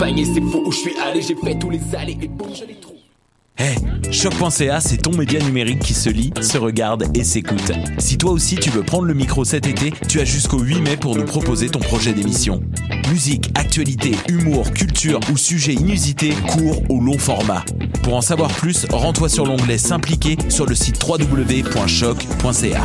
accompagné, c'est faux je suis allé, j'ai fait tous les allées et bon, les. Hey, choc.ca, c'est ton média numérique qui se lit, se regarde et s'écoute. Si toi aussi tu veux prendre le micro cet été, tu as jusqu'au 8 mai pour nous proposer ton projet d'émission. Musique, actualité, humour, culture ou sujet inusité, court ou long format. Pour en savoir plus, rends-toi sur l'onglet S'impliquer sur le site www.choc.ca.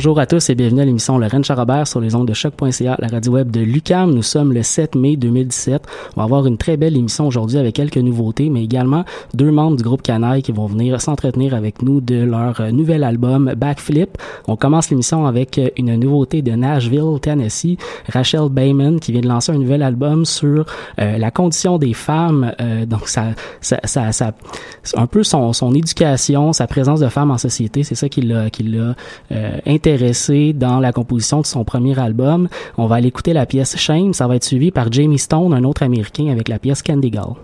Bonjour à tous et bienvenue à l'émission Lorraine Charabert sur les ondes de choc.ca, la radio web de Lucam. Nous sommes le 7 mai 2017. On va avoir une très belle émission aujourd'hui avec quelques nouveautés, mais également deux membres du groupe Canaille qui vont venir s'entretenir avec nous de leur euh, nouvel album Backflip. On commence l'émission avec euh, une nouveauté de Nashville, Tennessee, Rachel Bayman qui vient de lancer un nouvel album sur euh, la condition des femmes. Euh, donc ça, ça, ça, un peu son, son éducation, sa présence de femmes en société, c'est ça qui l'a, qui l'a euh, dans la composition de son premier album. On va aller écouter la pièce Shame. Ça va être suivi par Jamie Stone, un autre américain, avec la pièce Candy Girl.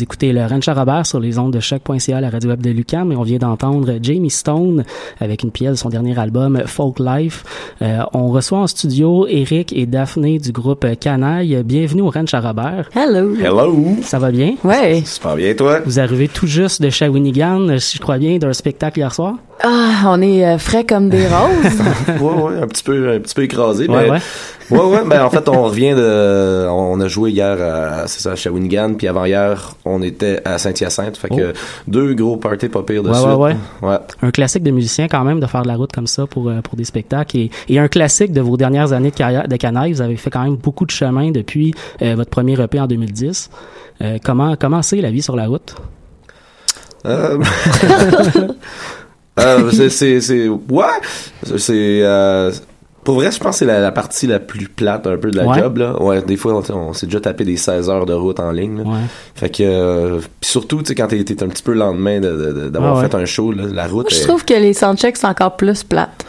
Vous écoutez le Ranch Robert sur les ondes de choc.ca, la radio web de Lucam, et on vient d'entendre Jamie Stone avec une pièce de son dernier album Folk Life. Euh, on reçoit en studio Eric et Daphné du groupe Canaille. Bienvenue au Ranch Robert. Hello. Hello. Ça va bien? Ouais. Super bien, toi? Vous arrivez tout juste de Shawinigan, si je crois bien, d'un spectacle hier soir? Ah, on est euh, frais comme des roses. ouais, ouais, un petit peu, un petit peu écrasé. Ouais, mais, ouais. ouais, ouais, ben, en fait, on revient de, on a joué hier à, c'est ça, à Shawinigan, puis avant hier, on était à Saint-Hyacinthe. Fait que deux gros parties pas pires de Oh. Ouais, suite. ouais, ouais. Un classique de musicien quand même de faire de la route comme ça pour, euh, pour des spectacles et, et un classique de vos dernières années de carrière de canaille. Vous avez fait quand même beaucoup de chemin depuis euh, votre premier EP en 2010. Euh, comment comment c'est la vie sur la route? Euh, euh, c'est, c'est, ouais, c'est, euh, Pour vrai, je pense que c'est la, la partie la plus plate un peu de la Ouais. job. Là. Ouais, des fois, on, on s'est déjà tapé des 16 heures de route en ligne. là. Ouais. Fait que, euh, puis surtout, tu sais, quand t'es un petit peu le lendemain de- de- de- d'avoir Ah ouais. fait un show, là, la route. Moi, je est- trouve que les soundchecks sont encore plus plates.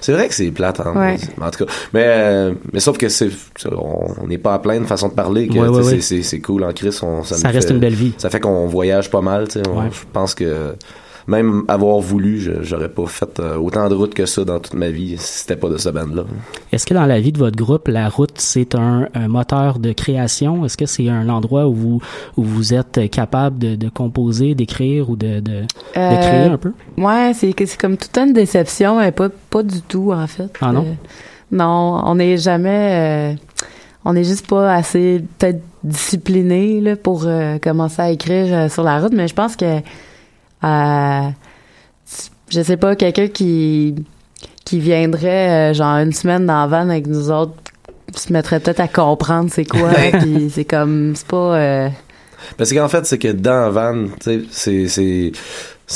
C'est vrai que c'est plate, hein, Ouais. en tout cas. Mais, euh, mais sauf que c'est, on on n'est pas à plein de façon de parler. Que, Ouais, c'est, ouais. c'est, c'est cool en Chris. On, ça Ça reste fait- une belle vie. Ça fait qu'on voyage pas mal. tu sais. On- Ouais. Je pense que même avoir voulu, je- j'aurais pas fait euh, autant de routes que ça dans toute ma vie si c'était pas de ce band-là. Est-ce que dans la vie de votre groupe, la route, c'est un, un moteur de création? Est-ce que c'est un endroit où vous, où vous êtes capable de, de composer, d'écrire ou de, de, de Euh, créer un peu? Ouais, c'est que c'est comme toute une déception, mais pas, pas du tout, en fait. Ah non? Euh, non, on n'est jamais. euh, on n'est juste pas assez, peut-être, discipliné là, pour euh, commencer à écrire euh, sur la route, mais je pense que. Euh, je sais pas, quelqu'un qui qui viendrait euh, genre une semaine dans la van avec nous autres se mettrait peut-être à comprendre c'est quoi puis c'est comme c'est pas euh, Parce qu'en fait, c'est que dans Van, tu sais, c'est, c'est, c'est-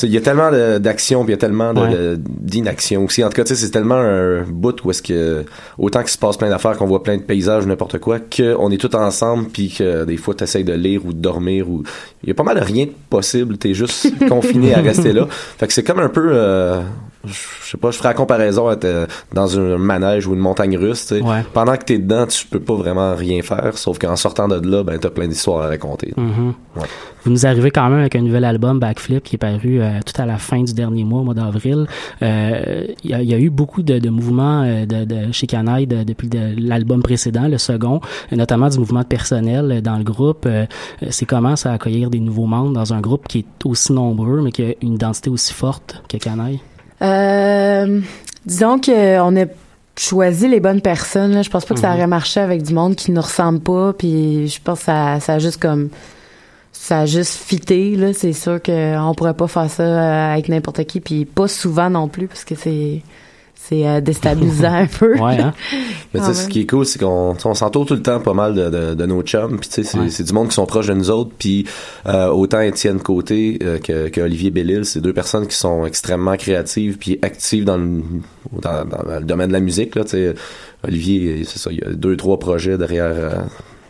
il y a tellement d'action puis il y a tellement Ouais. d'inaction aussi. En tout cas, tu sais, c'est tellement un bout où est-ce que, autant qu'il se passe plein d'affaires, qu'on voit plein de paysages ou n'importe quoi, qu'on est tous ensemble puis que des fois, t'essayes de lire ou de dormir ou, il y a pas mal de rien de possible. T'es juste confiné à rester là. Fait que c'est comme un peu, euh, je sais pas, je ferais la comparaison être euh, dans un manège ou une montagne russe, tu sais. Ouais. Pendant que t'es dedans, tu peux pas vraiment rien faire, sauf qu'en sortant de là, ben, t'as plein d'histoires à raconter. Mhm. Ouais. Vous nous arrivez quand même avec un nouvel album, Backflip, qui est paru euh, tout à la fin du dernier mois, au mois d'avril. Euh, Il y, a, il y a eu beaucoup de, de mouvements de, de chez Canaille de- depuis de- l'album précédent, le second, notamment du mouvement de personnel dans le groupe. Euh, C'est comment ça accueillir des nouveaux membres dans un groupe qui est aussi nombreux, mais qui a une identité aussi forte que Canaille? Euh, disons qu'on a choisi les bonnes personnes. Là. Je pense pas que ça Mhm. aurait marché avec du monde qui nous ressemble pas. Puis je pense que ça, ça a juste comme ça a juste fité. Là. C'est sûr qu'on pourrait pas faire ça euh, avec n'importe qui. Puis pas souvent non plus parce que c'est c'est euh, déstabilisant un peu. Ouais, hein? Mais tu sais, ce qui est cool, c'est qu'on on s'entoure tout le temps pas mal de, de, de nos chums. Puis tu sais, c'est Ouais. c'est du monde qui sont proches de nous autres. Puis euh, autant Étienne Côté euh, que, que Olivier Bellil, c'est deux personnes qui sont extrêmement créatives puis actives dans le, dans, dans le domaine de la musique. Là, tu sais. Olivier, c'est ça, il y a deux, trois projets derrière... euh,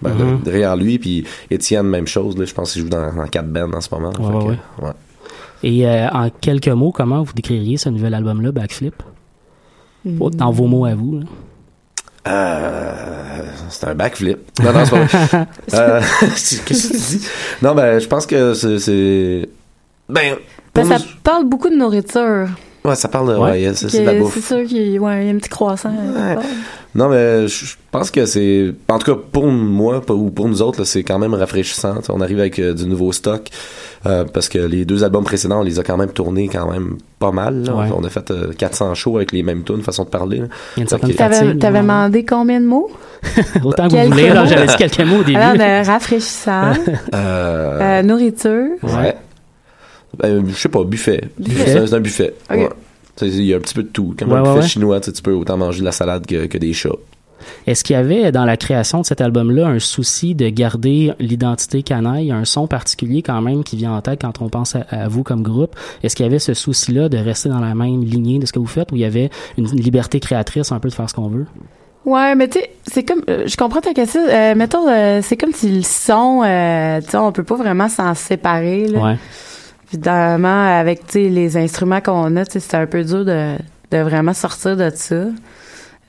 ben, Mhm. derrière lui, puis Étienne, même chose. Là, je pense qu'il joue dans, dans quatre bands en ce moment. Ouais, Fait ouais, que, ouais. ouais. Et euh, en quelques mots, comment vous décririez ce nouvel album-là, Backflip? Dans vos mots à vous. là. Euh, c'est un backflip. Non, non, c'est pas. Euh, Qu'est-ce que tu dis? Non, ben, je pense que c'est-. Ben, Ben, ça nous- parle beaucoup de nourriture. Ouais, ça parle de... Ouais. Ouais, c'est de la bouffe. C'est sûr qu'il y a ouais, il y a un petit croissant. Ouais. Non, mais je pense que c'est... En tout cas, pour moi, pour- ou pour nous autres, c'est quand même rafraîchissant. On arrive avec euh, du nouveau stock. euh, parce que les deux albums précédents, on les a quand même tournés quand même pas mal. là. Ouais. On a fait euh, 400 shows avec les mêmes tunes, façon de parler. T'avais demandé combien de mots? Autant que vous voulez, j'avais dit quelques mots au début. Alors, on a rafraîchissant, Euh, euh, nourriture. Ouais. Ben, je sais pas, buffet. Buffet? C'est un- c'est un buffet. Ouais. Il y a un petit peu de tout. Comme Ouais, un buffet ouais. chinois, tu peux autant manger de la salade que, que des chats. Est-ce qu'il y avait dans la création de cet album-là un souci de garder l'identité canaille, un son particulier quand même qui vient en tête quand on pense à, à vous comme groupe? Est-ce qu'il y avait ce souci-là de rester dans la même lignée de ce que vous faites ou il y avait une liberté créatrice un peu de faire ce qu'on veut? Ouais, mais tu sais, c'est comme, euh, je comprends ta question. Euh, mettons, euh, c'est comme si le son, euh, tu sais, on peut pas vraiment s'en séparer. Là. Ouais. Évidemment, avec les instruments qu'on a, c'est un peu dur de, de vraiment sortir de ça.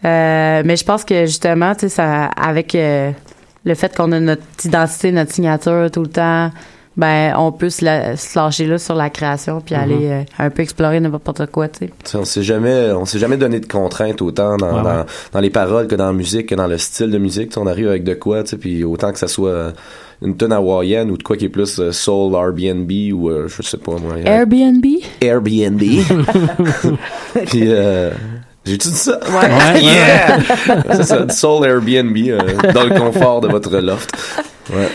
Euh, mais je pense que justement, ça, avec euh, le fait qu'on a notre identité, notre signature tout le temps, ben, on peut se, la- se lâcher là sur la création puis aller euh, un peu explorer n'importe quoi, tu sais. On s'est jamais, on s'est jamais donné de contraintes autant dans, Ouais, dans, ouais. dans les paroles que dans la musique, que dans le style de musique. On arrive avec de quoi, tu sais, puis autant que ça soit euh, une tonne hawaïenne ou de quoi qui est plus euh, soul, Airbnb ou euh, je sais pas moi. Airbnb? Airbnb. puis euh, j'ai-tu dit ça? Ouais. Ouais, yeah! C'est ça, du soul Airbnb euh, dans le confort de votre loft. Ouais.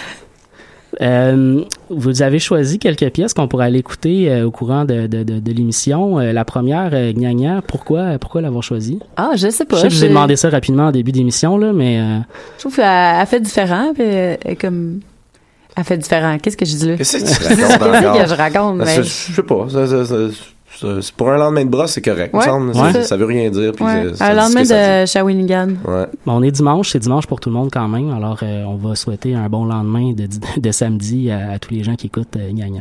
Euh, vous avez choisi quelques pièces qu'on pourrait aller écouter euh, au courant de, de, de, de l'émission. Euh, la première, euh, Gna Gna, pourquoi, pourquoi l'avoir choisie? Ah, je sais pas. Je sais que je vous ai demandé ça rapidement en début d'émission, là, mais... euh, Je trouve qu'elle elle fait différent, puis elle est comme. Elle fait différent. Qu'est-ce que je dis là? Qu'est-ce que tu racontes que je raconte? Ben, mais- Je sais pas. ça- ça- ça- c'est- c'est pour un lendemain de brosse, c'est correct. il me Ouais, semble. ouais. Ça, ça veut rien dire. Puis Ouais. ça Un lendemain de Shawinigan. on est dimanche, c'est dimanche pour tout le monde quand même. Alors, euh, on va souhaiter un bon lendemain de, de samedi à, à tous les gens qui écoutent euh, Gna Gna.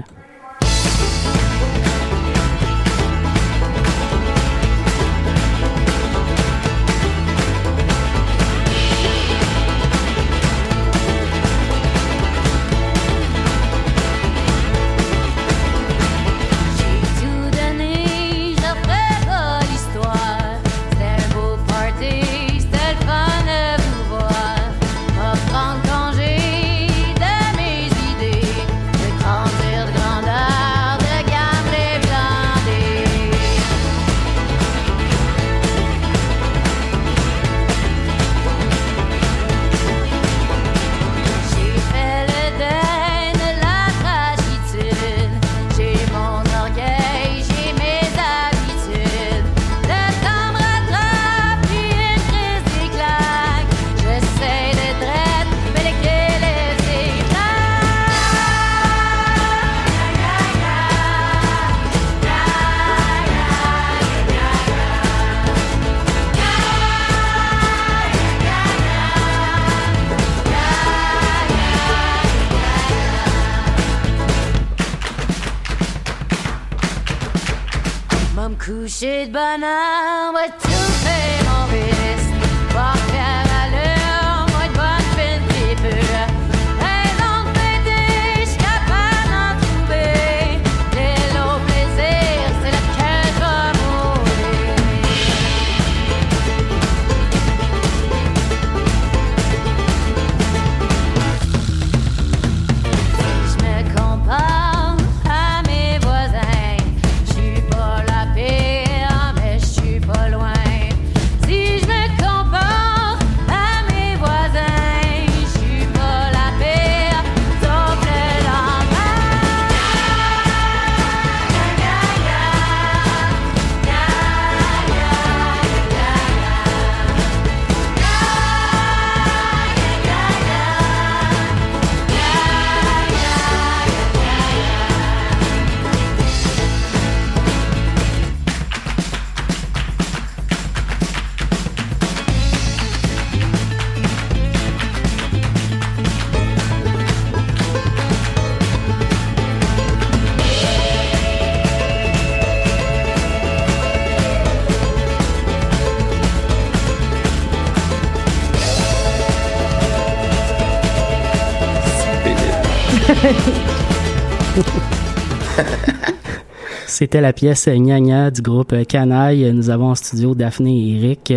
C'était la pièce Gna Gna du groupe Canaille. Nous avons en studio Daphné et Eric.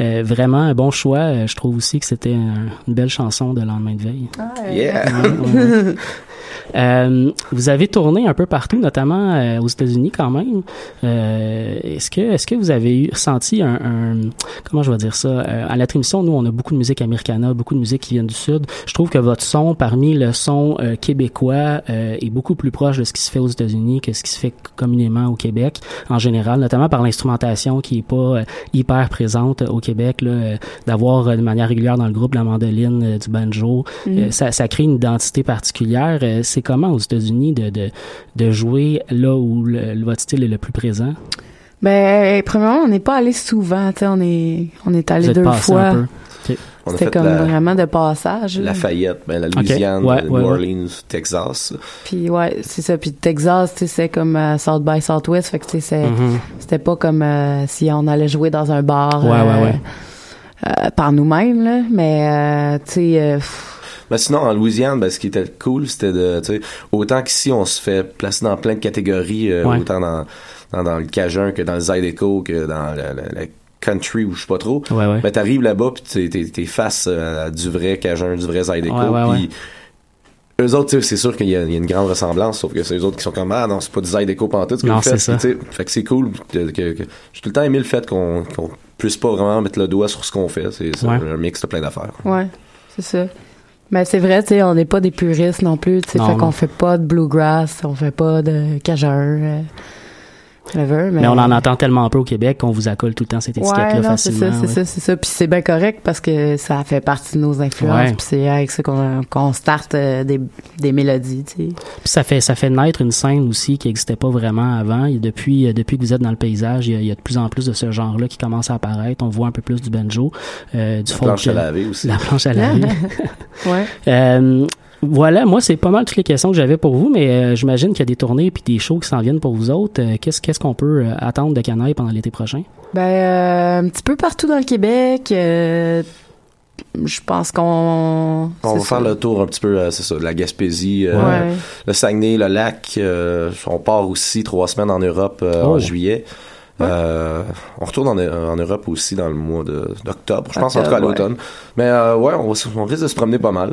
Euh, vraiment un bon choix. Euh, Je trouve aussi que c'était un- une belle chanson de lendemain de veille. Yeah. Ouais, ouais. Euh, vous avez tourné un peu partout, notamment euh, aux États-Unis quand même. Euh, est-ce que est-ce que vous avez eu ressenti un, un- comment je vais dire ça Euh, à la émission nous on a beaucoup de musique americana, beaucoup de musique qui vient du sud. Je trouve que votre son parmi le son euh, québécois euh, est beaucoup plus proche de ce qui se fait aux États-Unis que ce qui se fait communément au Québec en général, notamment par l'instrumentation qui est pas hyper présente au Québec là, d'avoir de manière régulière dans le groupe la mandoline, du banjo, Mhm. euh, ça, ça crée une identité particulière. Euh, c'est comment aux États-Unis de, de, de jouer là où le, le- votre style est le plus présent? Ben, premièrement, on n'est pas allé souvent, tu sais, on est, on est allé deux fois. C'était comme la- vraiment de passage. là. Lafayette, ben, la Louisiane, Ouais, New ouais, ouais. Orleans, Texas. Puis ouais, c'est ça. Puis Texas, tu sais, c'est comme euh, South by Southwest, fait que tu sais, Mhm. c'était pas comme euh, si on allait jouer dans un bar Ouais, euh, ouais, ouais. euh, par nous-mêmes, là. Mais euh, tu sais, Ben sinon, en Louisiane, ben, ce qui était cool, c'était de, tu sais, autant qu'ici, on se fait placer dans plein de catégories, euh, Ouais. autant dans, dans, dans le Cajun que dans le Zydeco, que dans le, le- le country ou je sais pas trop. Ouais, ouais. Ben, t'arrives là-bas, puis t'es, t'es, t'es face euh, à du vrai Cajun, du vrai Zydeco, Ouais, ouais, puis eux autres, tu sais, c'est sûr qu'il y, y a une grande ressemblance, sauf que c'est eux autres qui sont comme, ah non, c'est pas du Zydeco pantoute, ce que Non, vous faites. c'est ça. Fait que c'est cool, que, que- que- j'ai tout le temps aimé le fait qu'on, qu'on puisse pas vraiment mettre le doigt sur ce qu'on fait, c'est, c'est Ouais. un mix de plein d'affaires. ouais, c'est ça. Mais c'est vrai, tu sais, on n'est pas des puristes non plus, tu sais, fait qu'on fait pas de bluegrass, on fait pas de cajun. Ever, Mais... on en entend tellement peu au Québec qu'on vous accole tout le temps cette étiquette-là ouais, non, c'est facilement. ça, c'est ouais. ça, c'est ça. Puis c'est bien correct parce que ça fait partie de nos influences. Ouais. Puis c'est avec ça qu'on qu'on starte euh, des, des mélodies, tu sais. Puis ça fait ça fait naître une scène aussi qui n'existait pas vraiment avant. Et depuis euh, depuis que vous êtes dans le paysage, il y a, il y a de plus en plus de ce genre-là qui commence à apparaître. On voit un peu plus du banjo, euh, du La folk, planche à euh, laver aussi. La planche à laver. ouais. Euh, voilà, moi c'est pas mal toutes les questions que j'avais pour vous, mais euh, j'imagine qu'il y a des tournées puis des shows qui s'en viennent pour vous autres. Euh, qu'est-ce qu'est-ce qu'on peut euh, attendre de Canaille pendant l'été prochain? Ben, euh, un petit peu partout dans le Québec. euh, je pense qu'on. On c'est va faire le tour un petit peu, euh, c'est ça, de la Gaspésie, euh, Ouais. le Saguenay, le lac. euh, on part aussi trois semaines en Europe euh, Oh. en juillet. Euh, on retourne en, en Europe aussi dans le mois de- d'octobre, je pense en tout cas à ouais. l'automne. Mais euh, ouais, on, on risque de se promener pas mal.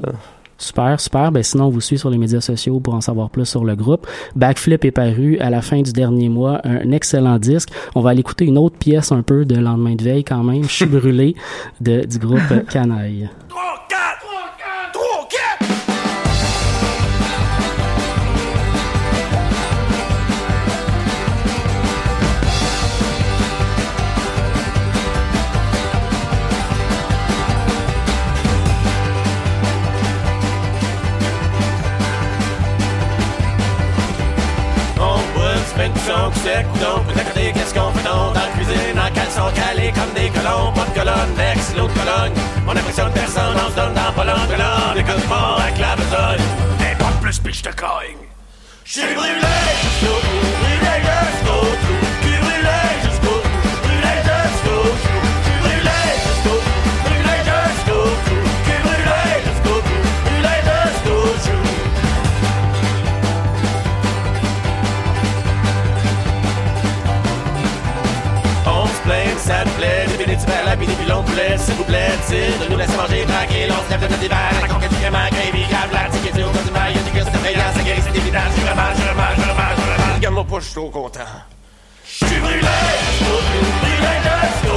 Super, super. Ben sinon, on vous suit sur les médias sociaux pour en savoir plus sur le groupe. Backflip est paru à la fin du dernier mois, un excellent disque. On va aller écouter une autre pièce un peu de lendemain de veille quand même, Je suis brûlé de, du groupe Canaille. Bouchon, sec ou non, peut côté, qu'est-ce qu'on fait donc dans la cuisine, en caleçon calé comme des colons, pas de colonne, next, l'autre colonne, on impressionne personne, on se donne dans l'entre là, on écoute pas avec la besogne, de plus pis je te cogne. J'suis brûlé bout, brûlé de poulet, s'il vous plaît, de nous laisser manger tranquille, on se lève de notre la conquête du crément, gravy, grave, la tique, et au du mail, des gosses de veillant, ça c'est évident, je remange, je remange, je remange, je remange, regarde-moi pas, je suis trop content. Je suis brûlé bout, brûlé jusqu'au bout,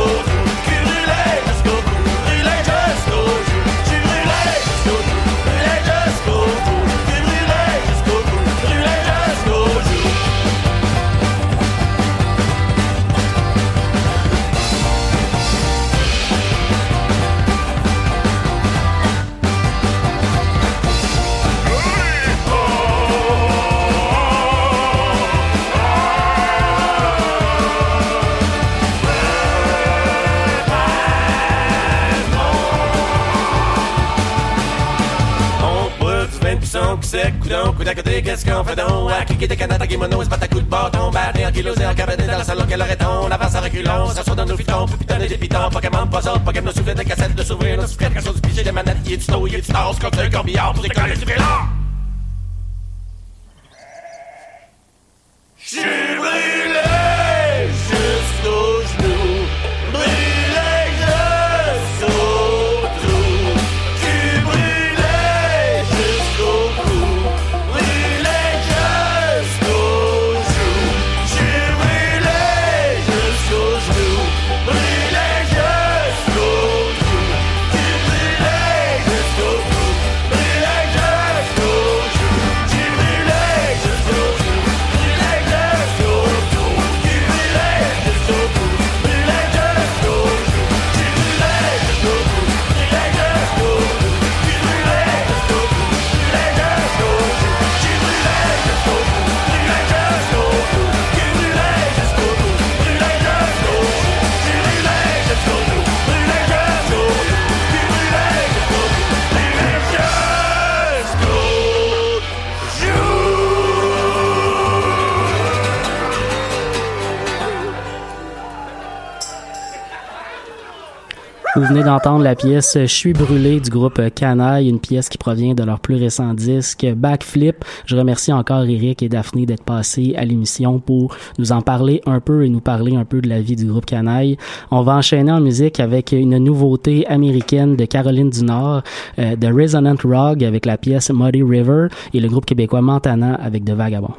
vin de puisson, coup d'à côté, qu'est-ce qu'on fait donc? À cliquer des canettes, à kimono, c'est pas ta coup de bâton, batté en kilos et en dans la salon, quel arrêton, on avance en reculons, ça s'assoit dans nos fitons, pour pitonner des pitons, Pokémon, puzzle, Pokémon, nos souvenirs de cassettes, de souvenirs, nos souvenirs, du des manettes, y est du snow, y est du stars, cocktail, corbillard, pour décoller du vélo. J'suis brûlé jusqu'aux Vous venez d'entendre la pièce Je suis brûlé du groupe Canaille, une pièce qui provient de leur plus récent disque Backflip. Je remercie encore Eric et Daphné d'être passés à l'émission pour nous en parler un peu et nous parler un peu de la vie du groupe Canaille. On va enchaîner en musique avec une nouveauté américaine de Caroline du Nord, euh, de Resonant Rock avec la pièce Muddy River et le groupe québécois Montana avec De Vagabond.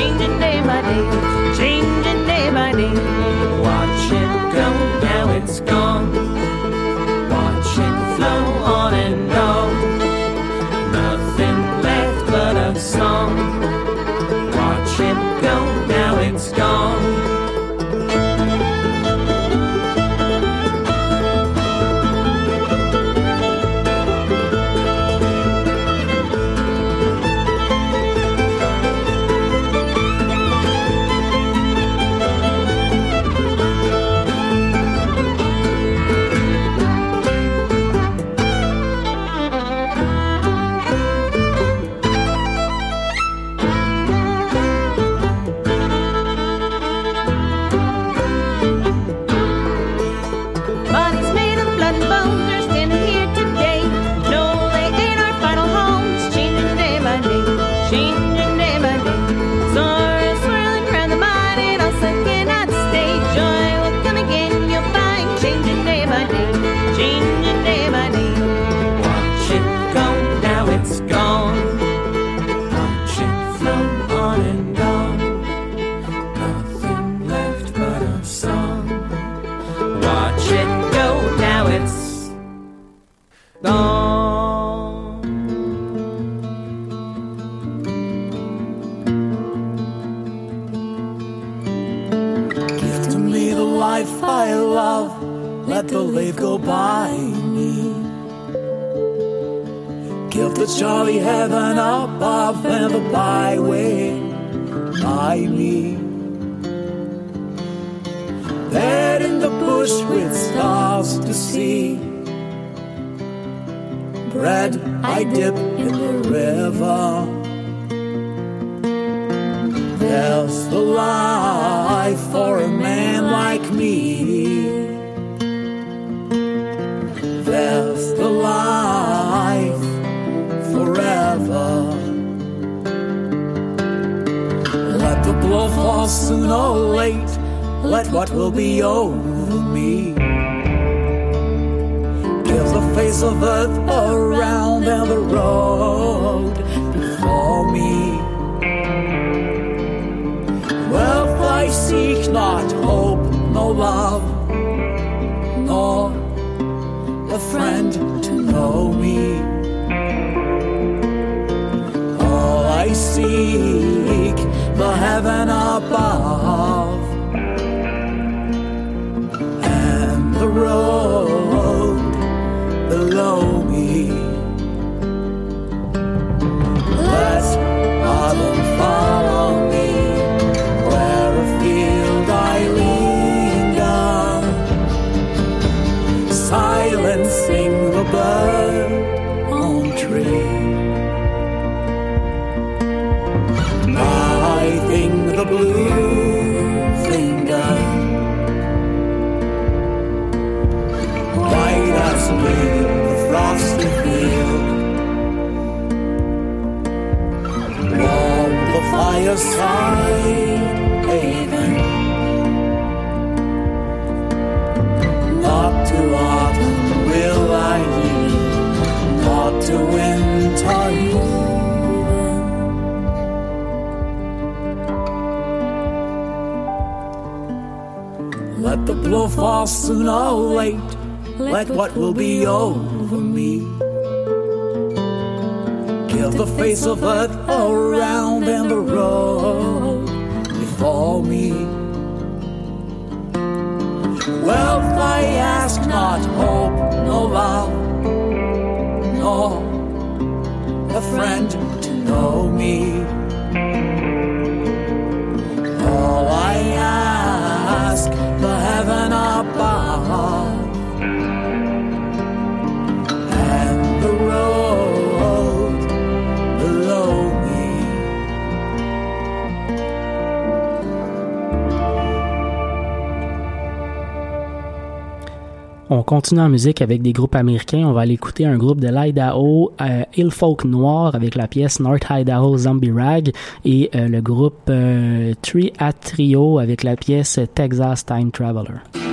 changing day. To see. Bread I dip in the river. There's the life for a man like me. There's the life forever. Let the blow fall soon or late. Let what will be over me. Face of earth around and the road before me. Wealth I seek not hope, no love, nor a friend to know me. All I seek, the heaven above, Let the blow fall soon or late. Let what will be over me. Give the face of earth around and the road before me. Wealth I ask not, hope, no love, nor a friend to know me. All I ask, the heaven On continue en musique avec des groupes américains. On va aller écouter un groupe de l'Idaho, euh, Hill Folk Noir, avec la pièce North Idaho Zombie Rag, et euh, le groupe euh, Tree at Trio avec la pièce Texas Time Traveler.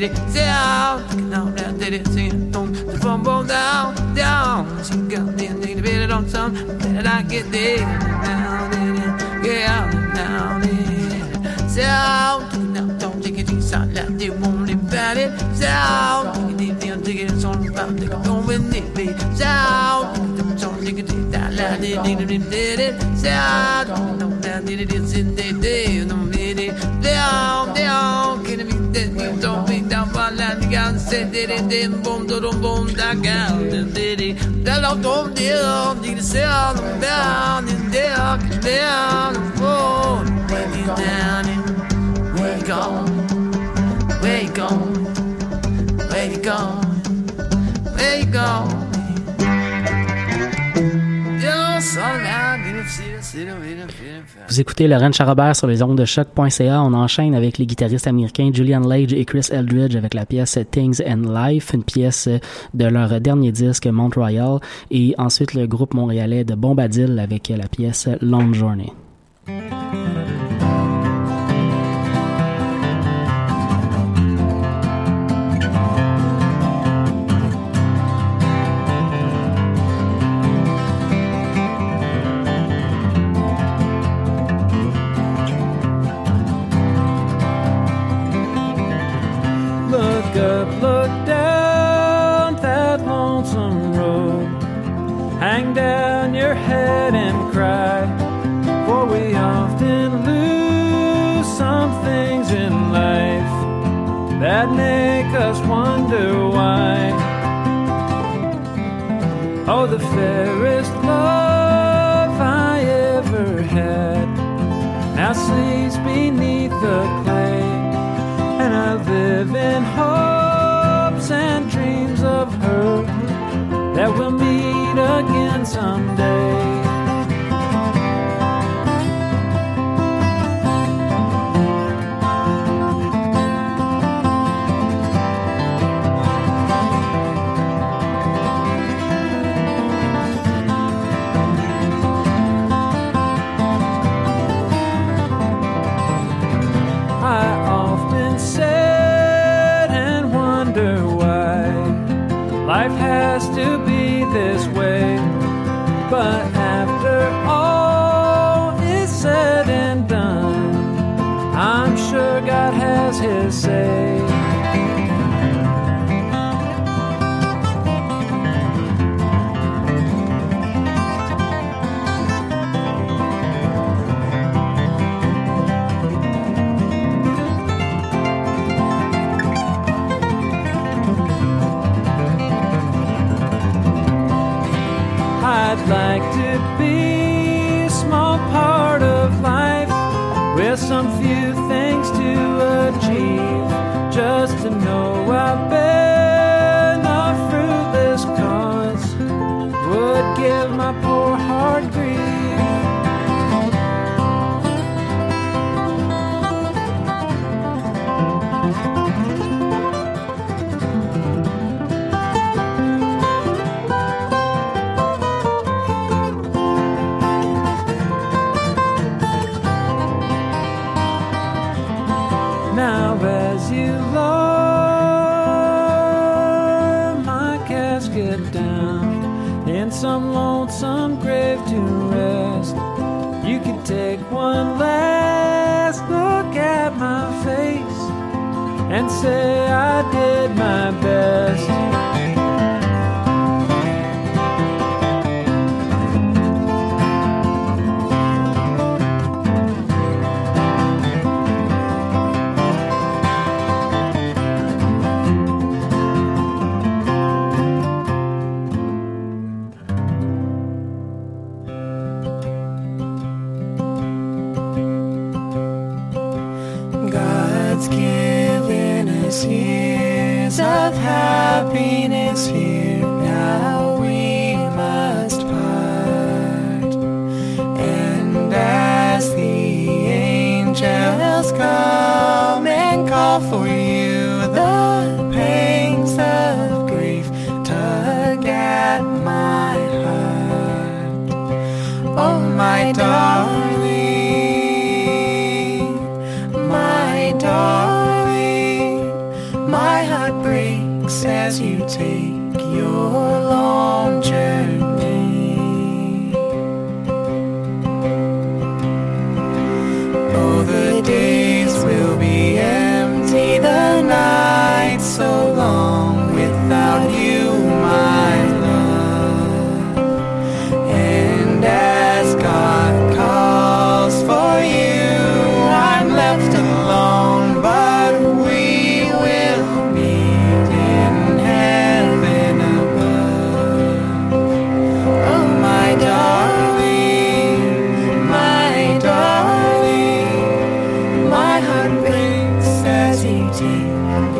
did it down, down, down, did it singing, don't the phone ball down, down. She got me a need to bit it on some, better I get there. Down, did it, get out, down, did it down, down, don't take it inside, that they won't live at it. Down. Take it down, take it on about, take it on with it, be down. Don't take it down, that it need to did it down, down, down, did it, it's in it day, no, did it down, down, get it, then it don't landigan sedere den bom dorom bom da gelden deri del out om deom dig sen ben in dek ben for when you down in where you gone where you gone where you gone where you gone you're so loud in the Vous écoutez Laurent Charabert sur les ondes de choc.ca. On enchaîne avec les guitaristes américains Julian Lage et Chris Eldridge avec la pièce Things and Life, une pièce de leur dernier disque Mount Royal, et ensuite le groupe montréalais de Bombadil avec la pièce Long Journey. Sleeps beneath the clay and I live in hopes and dreams of her that we'll meet again someday. get down in some lonesome grave to rest. You can take one last look at my face and say I did my best. long journey. You.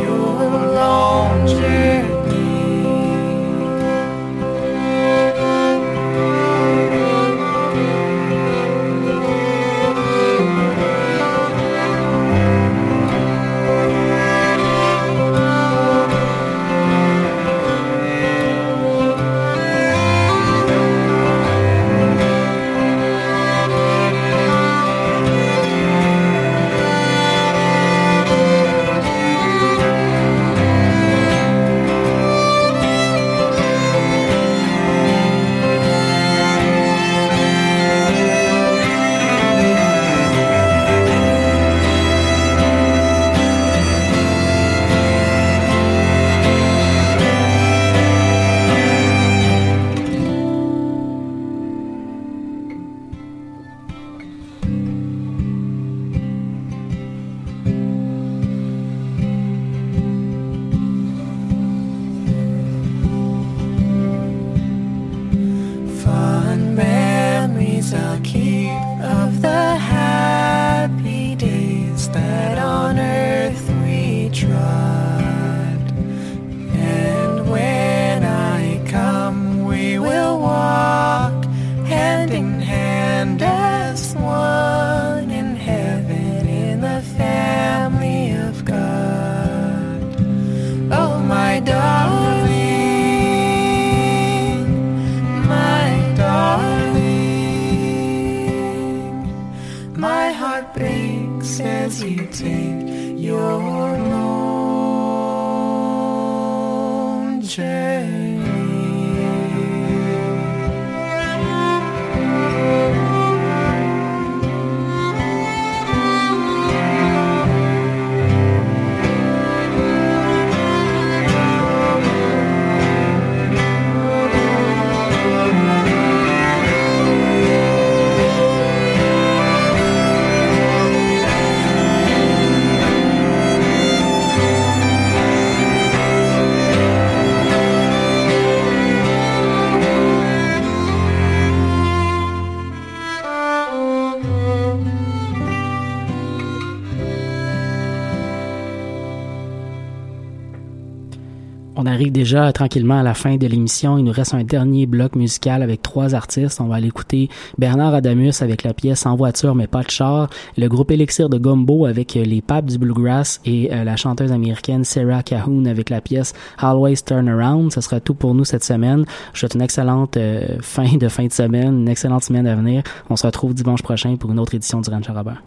Déjà tranquillement à la fin de l'émission. Il nous reste un dernier bloc musical avec trois artistes. On va aller écouter Bernard Adamus avec la pièce En voiture mais pas de char, le groupe Elixir de Gumbo avec euh, les papes du bluegrass et euh, la chanteuse américaine Sarah Cahoon avec la pièce Always Turn Around. Ce sera tout pour nous cette semaine. Je vous souhaite une excellente euh, fin de fin de semaine, une excellente semaine à venir. On se retrouve dimanche prochain pour une autre édition du Ranch Robert.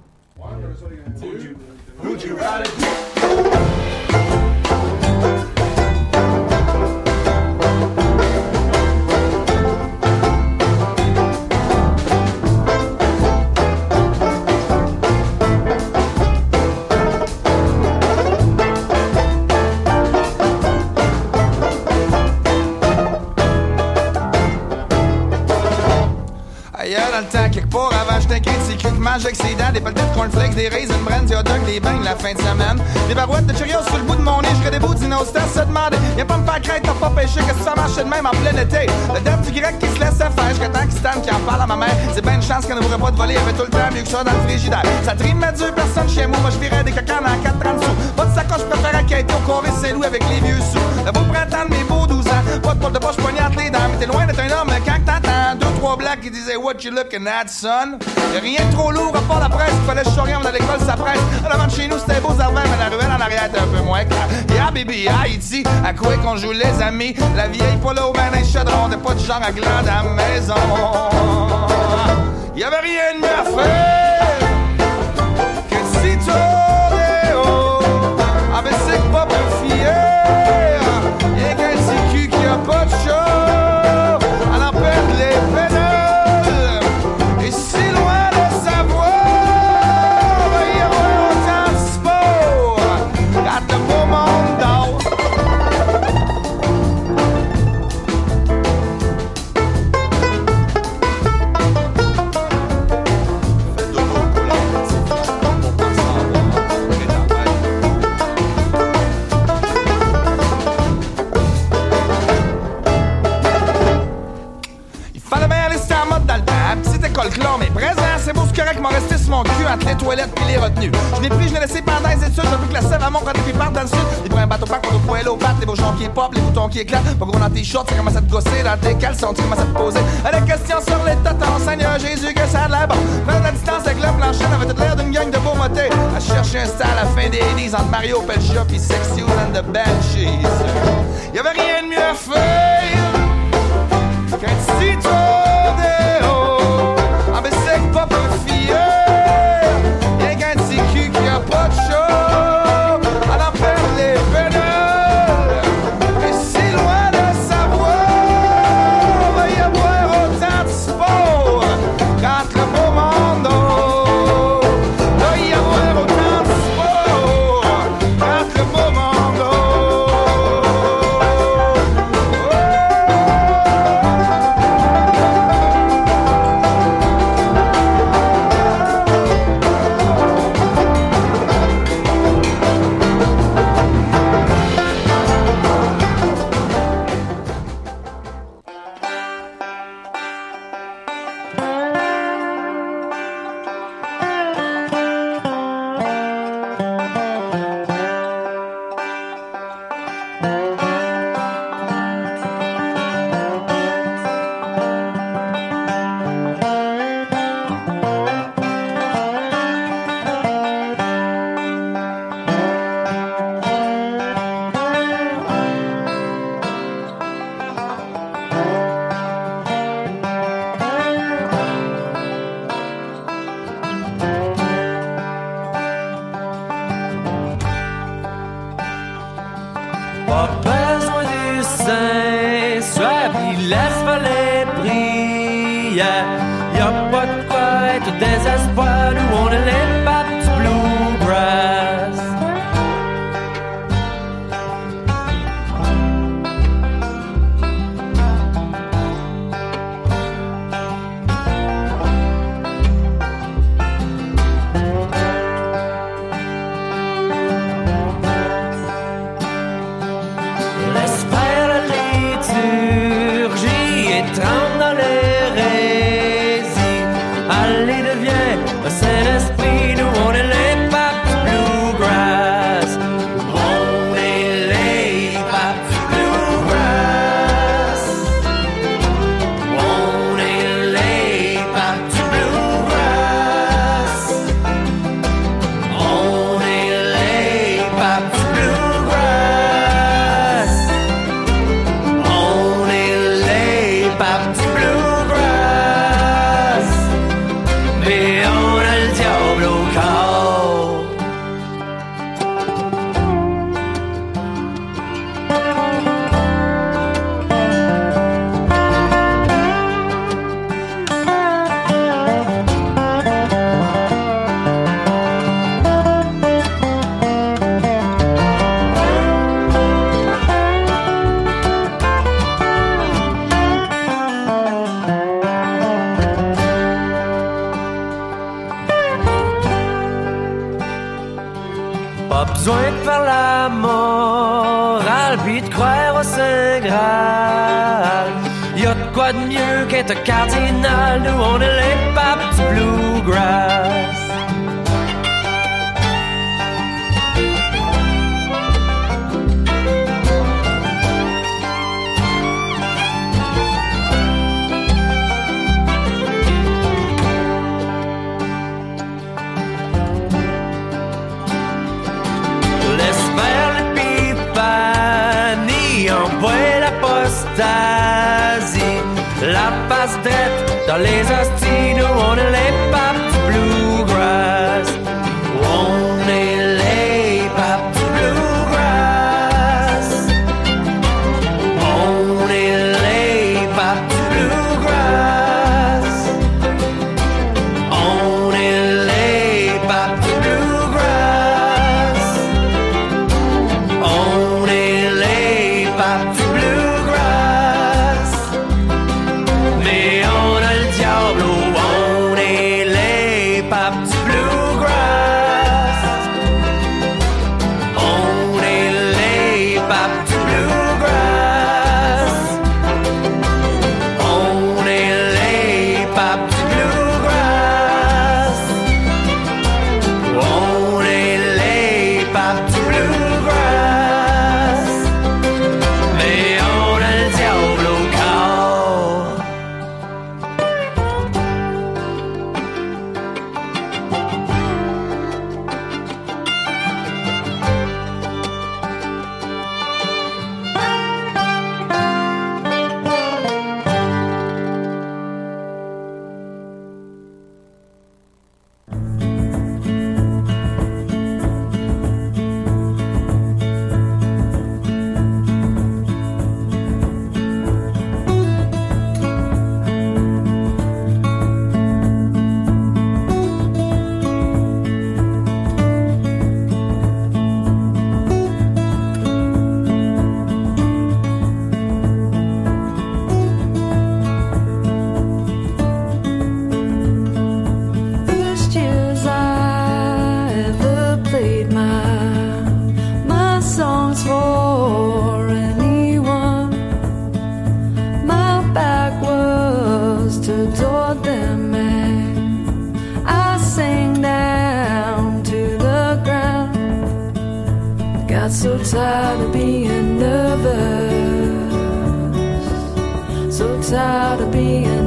Que mange avec ses dents, des de cornflakes, des raisins, brand, du hot dog, des bangs la fin de semaine. Des barouettes de Cheerios sur le bout de mon nez, je des bouts d'innocence, se demander. Y'a pas me faire craindre, t'as pas péché, que ça marchait de même en plein été? Le dame du grec qui se laisse faire, jusqu'à temps qu'il qui en parle à ma mère. C'est ben une chance qu'elle ne voudrait pas de voler, avait tout le temps mieux que ça dans le frigidaire. Ça trime à deux personnes chez moi, moi je virais des cacans dans 4 sous. Pas de sacoche, je préfère à au Corée Saint-Louis avec les vieux qui disaient What you looking at, son? Y'a rien de trop lourd à part la presse, il fallait chorer on à l'école, ça presse. En avant de chez nous, c'était beau zervin, mais la ruelle en arrière était un peu moins claire. Yeah, baby, Haïti, à quoi qu'on joue les amis? La vieille polo, ben un chaudron, t'es pas du genre à glande à la maison. Y'avait rien de mieux à faire que de s'y les toilettes puis les retenues. Je n'ai pris, je l'ai laissé pendant les études. J'ai vu que la sève à mon quand il part dans le sud. Il prend un bateau pack pour le poêle au bat, les bourgeons qui pop, les boutons qui éclatent. Pas gros dans tes shorts, ça commence à te gosser dans tes caleçons, tu commences à te poser. À la question sur les tatons, Seigneur Jésus, que ça a de l'air bon. Prendre la distance avec le plancher, avait toute l'air d'une gang de beaux motés. À chercher un style à la fin des 80s entre Mario Pelcha puis Sexy and the Banshees. Y'avait rien de mieux à faire tour got so tired of being nervous, so tired of being.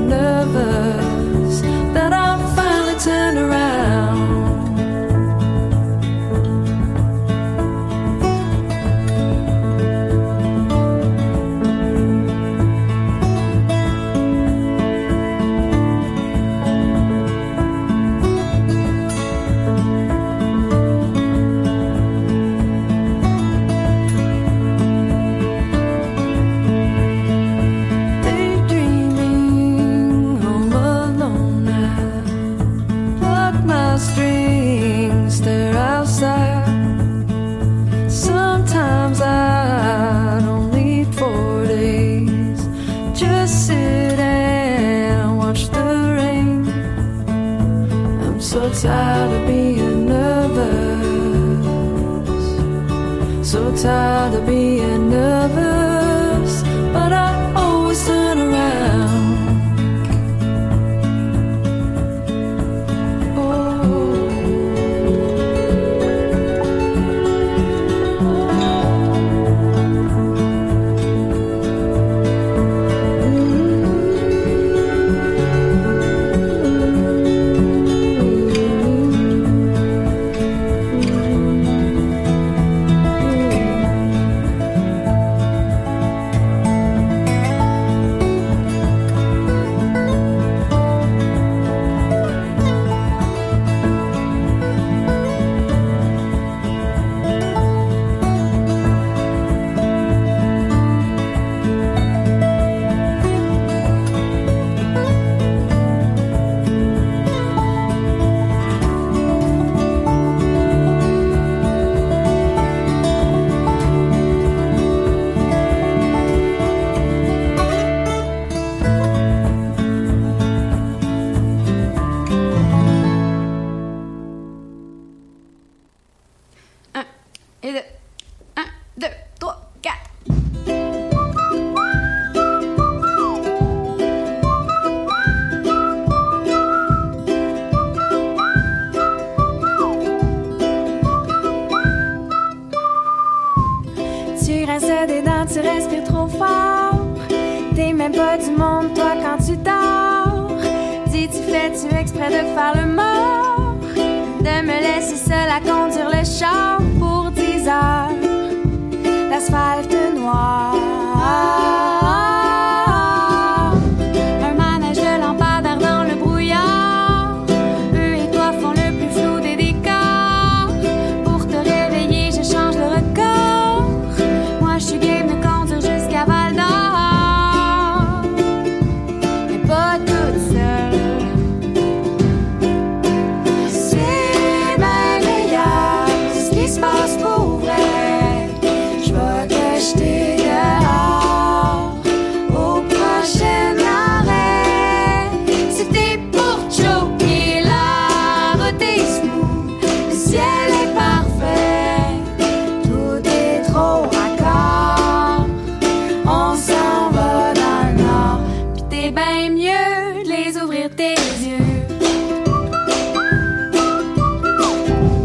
tired of being